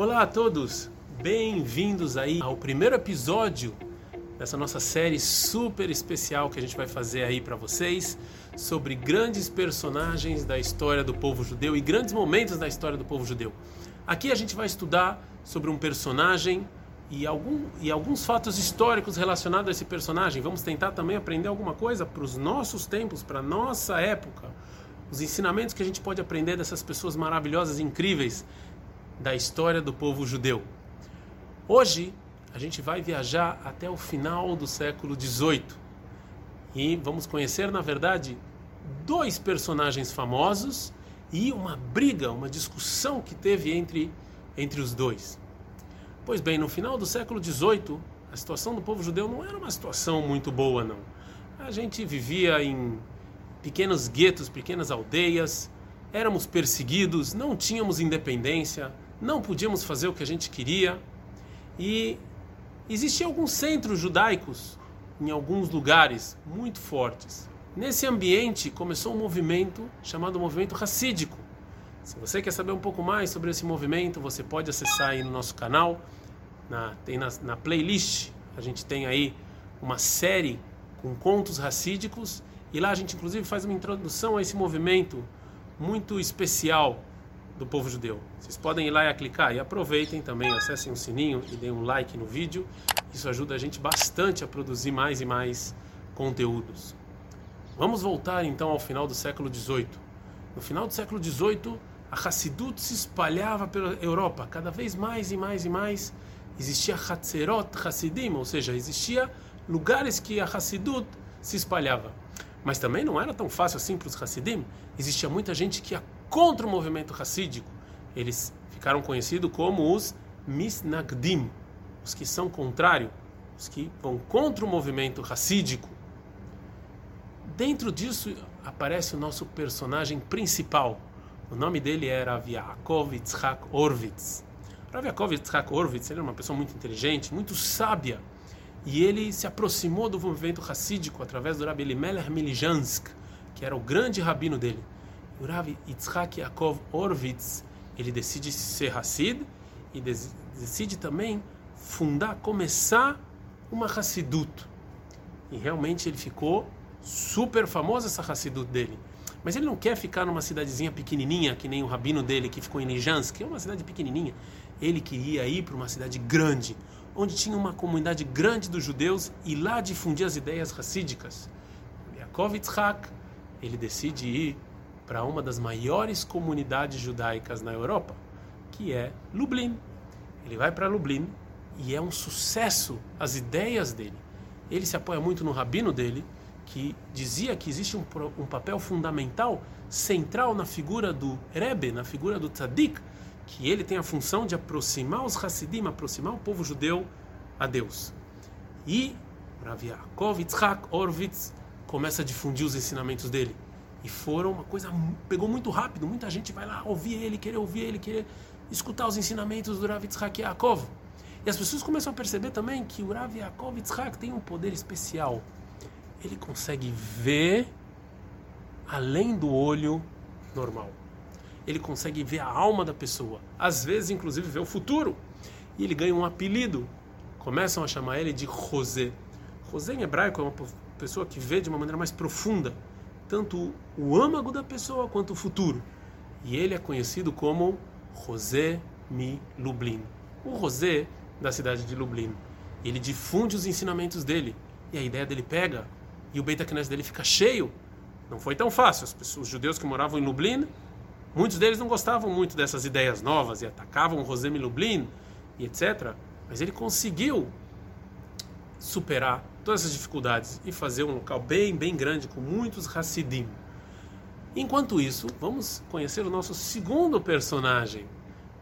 Olá a todos, bem-vindos aí ao primeiro episódio dessa nossa série super especial que a gente vai fazer aí para vocês sobre grandes personagens da história do povo judeu e grandes momentos da história do povo judeu. Aqui a gente vai estudar sobre um personagem e, algum, e alguns fatos históricos relacionados a esse personagem. Vamos tentar também aprender alguma coisa para os nossos tempos, para a nossa época. Os ensinamentos que a gente pode aprender dessas pessoas maravilhosas, incríveis da história do povo judeu. Hoje a gente vai viajar até o final do século XVIII e vamos conhecer, na verdade, dois personagens famosos e uma briga, uma discussão que teve entre, entre os dois. Pois bem, no final do século XVIII, a situação do povo judeu não era uma situação muito boa, não. A gente vivia em pequenos guetos, pequenas aldeias, éramos perseguidos, não tínhamos independência, não podíamos fazer o que a gente queria. E existiam alguns centros judaicos em alguns lugares muito fortes. Nesse ambiente começou um movimento chamado movimento racídico. Se você quer saber um pouco mais sobre esse movimento, você pode acessar aí no nosso canal, na, tem na, na playlist, a gente tem aí uma série com contos racídicos e lá a gente inclusive faz uma introdução a esse movimento muito especial do povo judeu. Vocês podem ir lá e clicar e aproveitem também, acessem o sininho e deem um like no vídeo. Isso ajuda a gente bastante a produzir mais e mais conteúdos. Vamos voltar então ao final do século XVIII. No final do século XVIII, a Hassidut se espalhava pela Europa, cada vez mais e mais e mais. Existia Hatzerot Hassidim, ou seja, existia lugares que a Hassidut se espalhava. Mas também não era tão fácil assim para os Hassidim. Existia muita gente que contra o movimento racídico. Eles ficaram conhecidos como os Misnagdim, os que são contrários, os que vão contra o movimento racídico. Dentro disso aparece o nosso personagem principal. O nome dele era Rav Yaakov Yitzhak Orvitz. Rav Yaakov Yitzhak ele era uma pessoa muito inteligente, muito sábia. E ele se aproximou do movimento racídico através do Rabbi Elimelech Milijansk, que era o grande rabino dele. O Rav Yitzhak Yaakov Orvitz, ele decide ser Hassid e decide também fundar, começar uma Hassidut. E realmente ele ficou super famoso essa Hassidut dele. Mas ele não quer ficar numa cidadezinha pequenininha, que nem o rabino dele que ficou em Nijansk, que é uma cidade pequenininha. Ele queria ir para uma cidade grande, onde tinha uma comunidade grande dos judeus e lá difundir as ideias racídicas. Yaakov Yitzhak, ele decide ir para uma das maiores comunidades judaicas na Europa, que é Lublin. Ele vai para Lublin e é um sucesso as ideias dele. Ele se apoia muito no rabino dele, que dizia que existe um, um papel fundamental, central na figura do Rebbe, na figura do Tzadik, que ele tem a função de aproximar os Hassidim, aproximar o povo judeu a Deus. E Rav Yaakov Yitzhak começa a difundir os ensinamentos dele e foram uma coisa pegou muito rápido. Muita gente vai lá ouvir ele, querer ouvir ele, querer escutar os ensinamentos do Rav Yitzhak Yaakov. E as pessoas começam a perceber também que o Rav Yaakov Yitzhak tem um poder especial. Ele consegue ver além do olho normal. Ele consegue ver a alma da pessoa. Às vezes, inclusive, ver o futuro. E ele ganha um apelido. Começam a chamar ele de José. José em hebraico é uma pessoa que vê de uma maneira mais profunda tanto o âmago da pessoa quanto o futuro. E ele é conhecido como José Mi Lublin. O José da cidade de Lublin. Ele difunde os ensinamentos dele e a ideia dele pega e o Beit HaKnesset dele fica cheio. Não foi tão fácil. Os judeus que moravam em Lublin, muitos deles não gostavam muito dessas ideias novas e atacavam José Mi Lublin e etc. Mas ele conseguiu superar todas essas dificuldades e fazer um local bem, bem grande com muitos Hassidim. Enquanto isso, vamos conhecer o nosso segundo personagem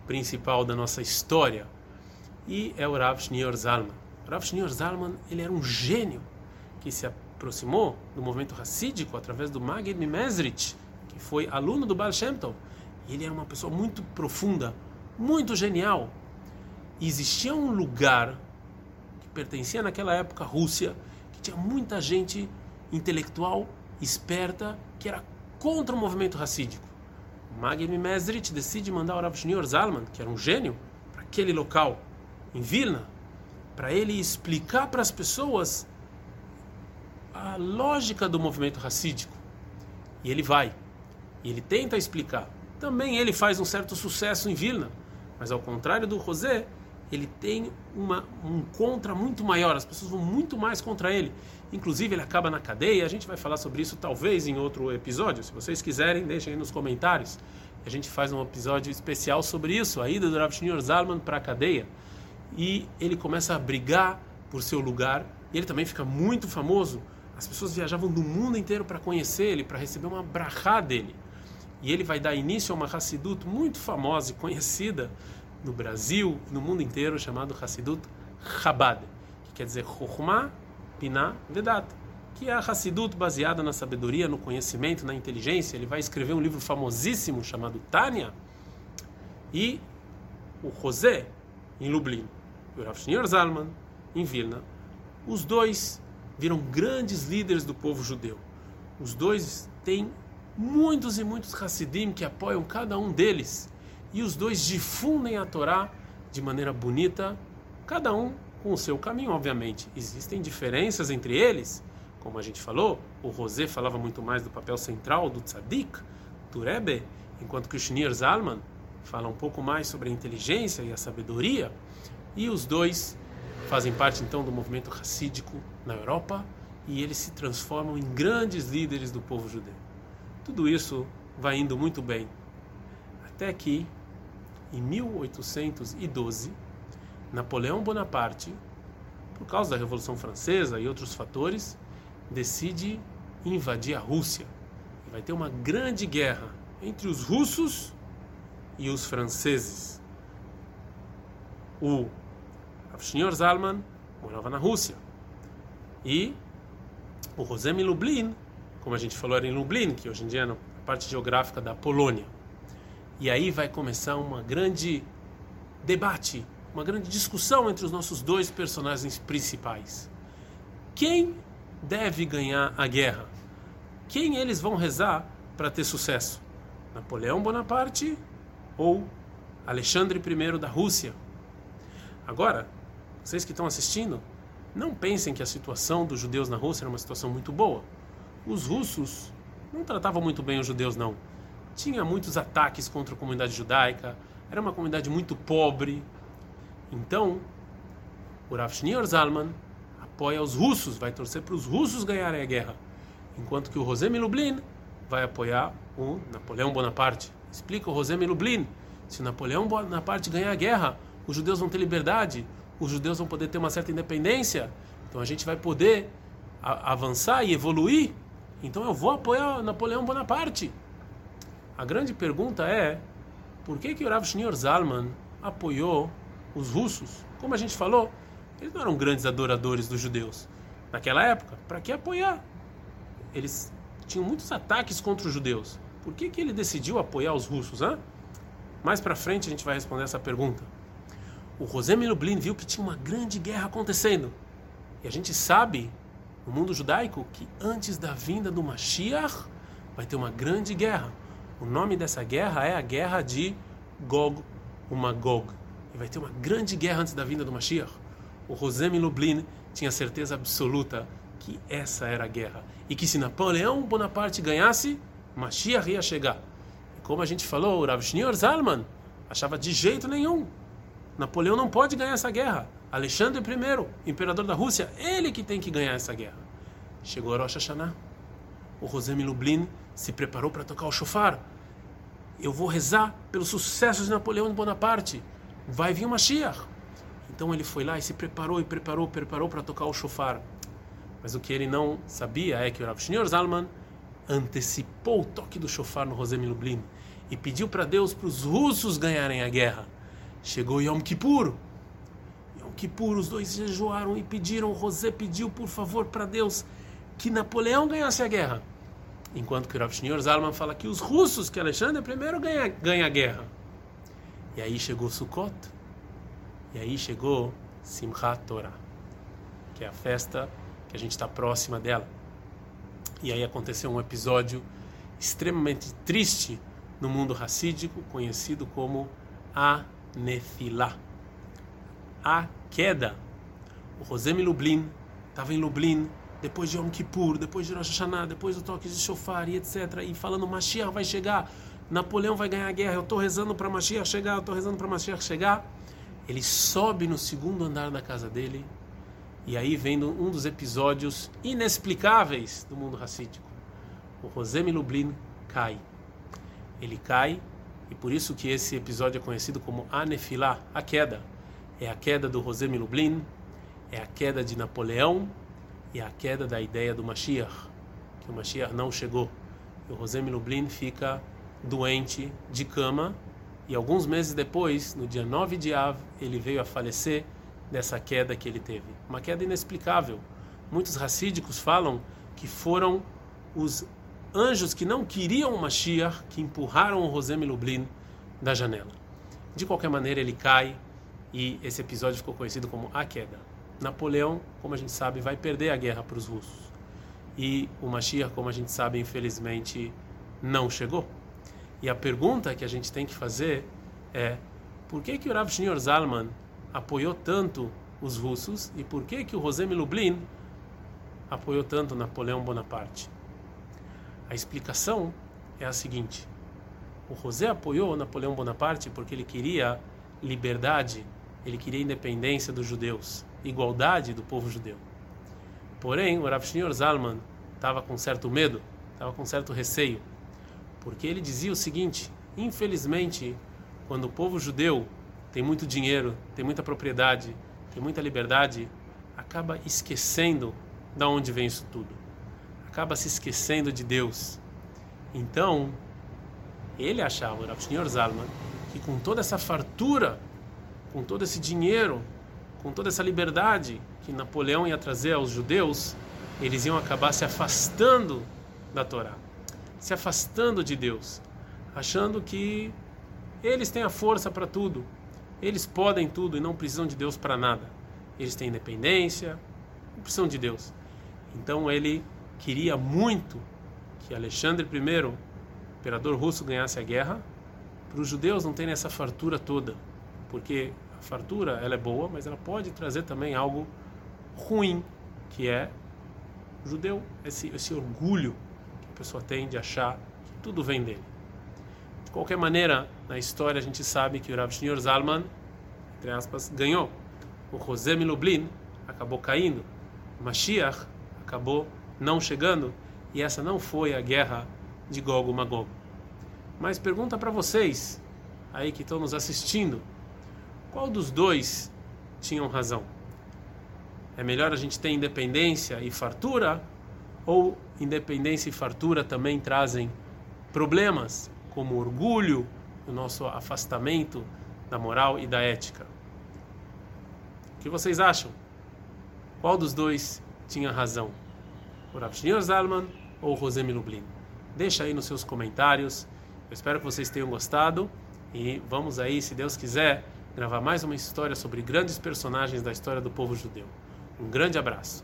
principal da nossa história e é o Rav Shneur Zalman. O Rav Shneur Zalman ele era um gênio que se aproximou do movimento racídico através do Magid Mimezrich, que foi aluno do Baal Shem Tov. E ele era uma pessoa muito profunda, muito genial. E existia um lugar pertencia naquela época à Rússia, que tinha muita gente intelectual, esperta, que era contra o movimento racídico. Magni Mesrit decide mandar o Rav Shneur Zalman, que era um gênio, para naquele local, em Vilna, para ele explicar para as pessoas a lógica do movimento racídico. E ele vai, e ele tenta explicar. Também ele faz um certo sucesso em Vilna, mas ao contrário do José, ele tem uma, um contra muito maior, as pessoas vão muito mais contra ele. Inclusive, ele acaba na cadeia. A gente vai falar sobre isso talvez em outro episódio. Se vocês quiserem, deixem aí nos comentários. A gente faz um episódio especial sobre isso, a ida do Rav Shneur Zalman para a cadeia. E ele começa a brigar por seu lugar. E ele também fica muito famoso. As pessoas viajavam do mundo inteiro para conhecer ele, para receber uma brachá dele. E ele vai dar início a uma Hassidut muito famosa e conhecida no Brasil, no mundo inteiro, chamado Hassidut Chabad, que quer dizer Chokhmah, Pinah, Vedat, que é a Hassidut baseada na sabedoria, no conhecimento, na inteligência. Ele vai escrever um livro famosíssimo chamado Tânia e o José em Lublin, e o Rav Shneur Zalman em Vilna. Os dois viram grandes líderes do povo judeu. Os dois têm muitos e muitos Hassidim que apoiam cada um deles e os dois difundem a Torá de maneira bonita, cada um com o seu caminho, obviamente. Existem diferenças entre eles, como a gente falou, o Rosé falava muito mais do papel central do Tzadik, do Rebbe, enquanto que o Shnir Zalman fala um pouco mais sobre a inteligência e a sabedoria, e os dois fazem parte então do movimento racídico na Europa e eles se transformam em grandes líderes do povo judeu. Tudo isso vai indo muito bem. Até que em 1812, Napoleão Bonaparte, por causa da Revolução Francesa e outros fatores, decide invadir a Rússia. E vai ter uma grande guerra entre os russos e os franceses. O Sr. Zalman morava na Rússia. E o José Lublin, como a gente falou, era em Lublin, que hoje em dia é a parte geográfica da Polônia. E aí vai começar uma grande debate, uma grande discussão entre os nossos dois personagens principais. Quem deve ganhar a guerra? Quem eles vão rezar para ter sucesso? Napoleão Bonaparte ou Alexandre I da Rússia? Agora, vocês que estão assistindo, não pensem que a situação dos judeus na Rússia era uma situação muito boa. Os russos não tratavam muito bem os judeus, não tinha muitos ataques contra a comunidade judaica, era uma comunidade muito pobre. Então, o Rav Zalman apoia os russos, vai torcer para os russos ganharem a guerra, enquanto que o José Lublin vai apoiar o Napoleão Bonaparte. Explica o José Lublin, se o Napoleão Bonaparte ganhar a guerra, os judeus vão ter liberdade, os judeus vão poder ter uma certa independência, então a gente vai poder avançar e evoluir. Então eu vou apoiar Napoleão Bonaparte. A grande pergunta é por que, que o Rav Shneur Zalman apoiou os russos? Como a gente falou, eles não eram grandes adoradores dos judeus. Naquela época, para que apoiar? Eles tinham muitos ataques contra os judeus. Por que, que ele decidiu apoiar os russos? Hein? Mais para frente a gente vai responder essa pergunta. O José Lublin viu que tinha uma grande guerra acontecendo. E a gente sabe, no mundo judaico, que antes da vinda do Mashiach vai ter uma grande guerra. O nome dessa guerra é a guerra de Gog o Magog. E vai ter uma grande guerra antes da vinda do Mashiach. O Rosemi Lublin tinha certeza absoluta que essa era a guerra. E que se Napoleão Bonaparte ganhasse, Mashiach ia chegar. E como a gente falou, o Rav Zalman achava de jeito nenhum. Napoleão não pode ganhar essa guerra. Alexandre I, imperador da Rússia, ele que tem que ganhar essa guerra. Chegou Rosh Hashanah. O Rosemi Lublin se preparou para tocar o chofar. Eu vou rezar pelos sucessos de Napoleão Bonaparte. Vai vir o Mashiach. Então ele foi lá e se preparou e preparou, preparou para tocar o chofar. Mas o que ele não sabia é que o Rav Shneur Zalman antecipou o toque do chofar no Rosem Lublin e pediu para Deus para os russos ganharem a guerra. Chegou Yom Kippur. Yom Kippur, os dois jejuaram e pediram, José pediu por favor para Deus que Napoleão ganhasse a guerra. Enquanto que o Shneur Zalman fala que os russos, que Alexandre primeiro ganha, ganha a guerra. E aí chegou Sukkot. E aí chegou Simchat Torah, que é a festa que a gente está próxima dela. E aí aconteceu um episódio extremamente triste no mundo racídico, conhecido como a Nefilá. a queda. O Rosemi Lublin estava em Lublin depois de Yom Kippur, depois de Rosh Hashanah, depois do toque de shofar e etc. E falando, Mashiach vai chegar, Napoleão vai ganhar a guerra, eu estou rezando para Mashiach chegar, eu estou rezando para Mashiach chegar. Ele sobe no segundo andar da casa dele e aí vem um dos episódios inexplicáveis do mundo racídico. O Rosemi Lublin cai. Ele cai e por isso que esse episódio é conhecido como Anefilá, a queda. É a queda do Rosemi Lublin, é a queda de Napoleão e a queda da ideia do Mashiach, que o Mashiach não chegou. E o Rosemi Lublin fica doente de cama e alguns meses depois, no dia 9 de Av, ele veio a falecer dessa queda que ele teve. Uma queda inexplicável. Muitos racídicos falam que foram os anjos que não queriam o Mashiach que empurraram o Rosemi Lublin da janela. De qualquer maneira, ele cai e esse episódio ficou conhecido como a queda. Napoleão, como a gente sabe, vai perder a guerra para os russos. E o Mashiach, como a gente sabe, infelizmente não chegou. E a pergunta que a gente tem que fazer é: por que que o Rav Shneur Zalman apoiou tanto os russos e por que que o Rosemi Lublin apoiou tanto Napoleão Bonaparte? A explicação é a seguinte: o José apoiou Napoleão Bonaparte porque ele queria liberdade, ele queria independência dos judeus igualdade do povo judeu. Porém, o Rav Shneur Zalman estava com certo medo, estava com certo receio, porque ele dizia o seguinte: infelizmente, quando o povo judeu tem muito dinheiro, tem muita propriedade, tem muita liberdade, acaba esquecendo da onde vem isso tudo. Acaba se esquecendo de Deus. Então, ele achava, o Rav Shneur Zalman, que com toda essa fartura, com todo esse dinheiro, com toda essa liberdade que Napoleão ia trazer aos judeus, eles iam acabar se afastando da Torá, se afastando de Deus, achando que eles têm a força para tudo, eles podem tudo e não precisam de Deus para nada. Eles têm independência, não precisam de Deus. Então ele queria muito que Alexandre I, imperador russo, ganhasse a guerra, para os judeus não terem essa fartura toda, porque fartura ela é boa, mas ela pode trazer também algo ruim, que é judeu, esse, esse orgulho que a pessoa tem de achar que tudo vem dele. De qualquer maneira, na história a gente sabe que o Rav Shneur Zalman, entre aspas, ganhou. O José Milublin acabou caindo. O Mashiach acabou não chegando. E essa não foi a guerra de Gog Magog. Mas pergunta para vocês, aí que estão nos assistindo, qual dos dois tinham razão? É melhor a gente ter independência e fartura? Ou independência e fartura também trazem problemas, como orgulho, o nosso afastamento da moral e da ética? O que vocês acham? Qual dos dois tinha razão? O Rav Shneur Zalman ou o José Milublin? Deixa aí nos seus comentários. Eu espero que vocês tenham gostado e vamos aí, se Deus quiser, gravar mais uma história sobre grandes personagens da história do povo judeu. Um grande abraço.